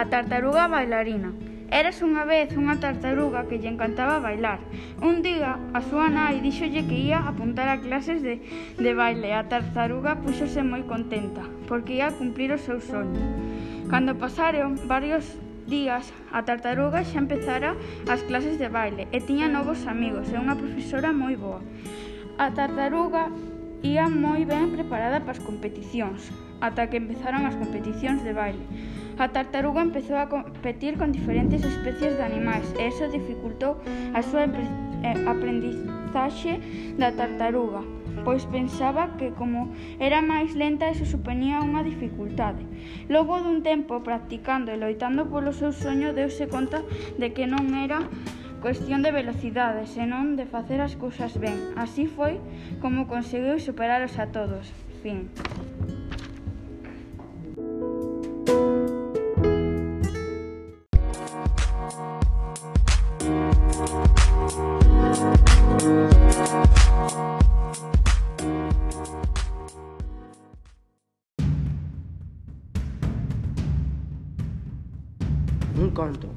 a tartaruga bailarina. Eras unha vez unha tartaruga que lle encantaba bailar. Un día, a súa nai díxolle que ia apuntar a clases de, de baile. A tartaruga púxose moi contenta, porque ia cumplir o seu soño. Cando pasaron varios días, a tartaruga xa empezara as clases de baile e tiña novos amigos e unha profesora moi boa. A tartaruga ia moi ben preparada para as competicións, ata que empezaron as competicións de baile. A tartaruga empezou a competir con diferentes especies de animais e iso dificultou a súa eh, aprendizaxe da tartaruga, pois pensaba que como era máis lenta iso supoñía unha dificultade. Logo dun tempo practicando e loitando polo seu soño deuse conta de que non era cuestión de velocidade, senón de facer as cousas ben. Así foi como conseguiu superaros a todos. Fin. Un conto.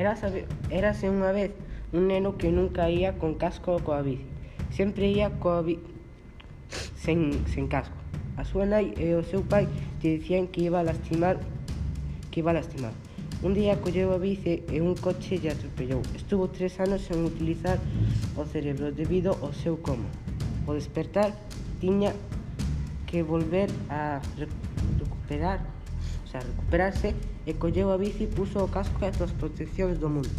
Érase unha vez un neno que nunca ia con casco coa bici. Sempre ia coa bici sen, sen casco. A súa nai e o seu pai te dicían que iba a lastimar que iba a lastimar. Un día colleu a bici e un coche lle atropellou. Estuvo tres anos sen utilizar o cerebro debido ao seu coma. O despertar tiña que volver a recuperar, a recuperarse e colleu a bici puso puxo o casco e as proteccións do mundo.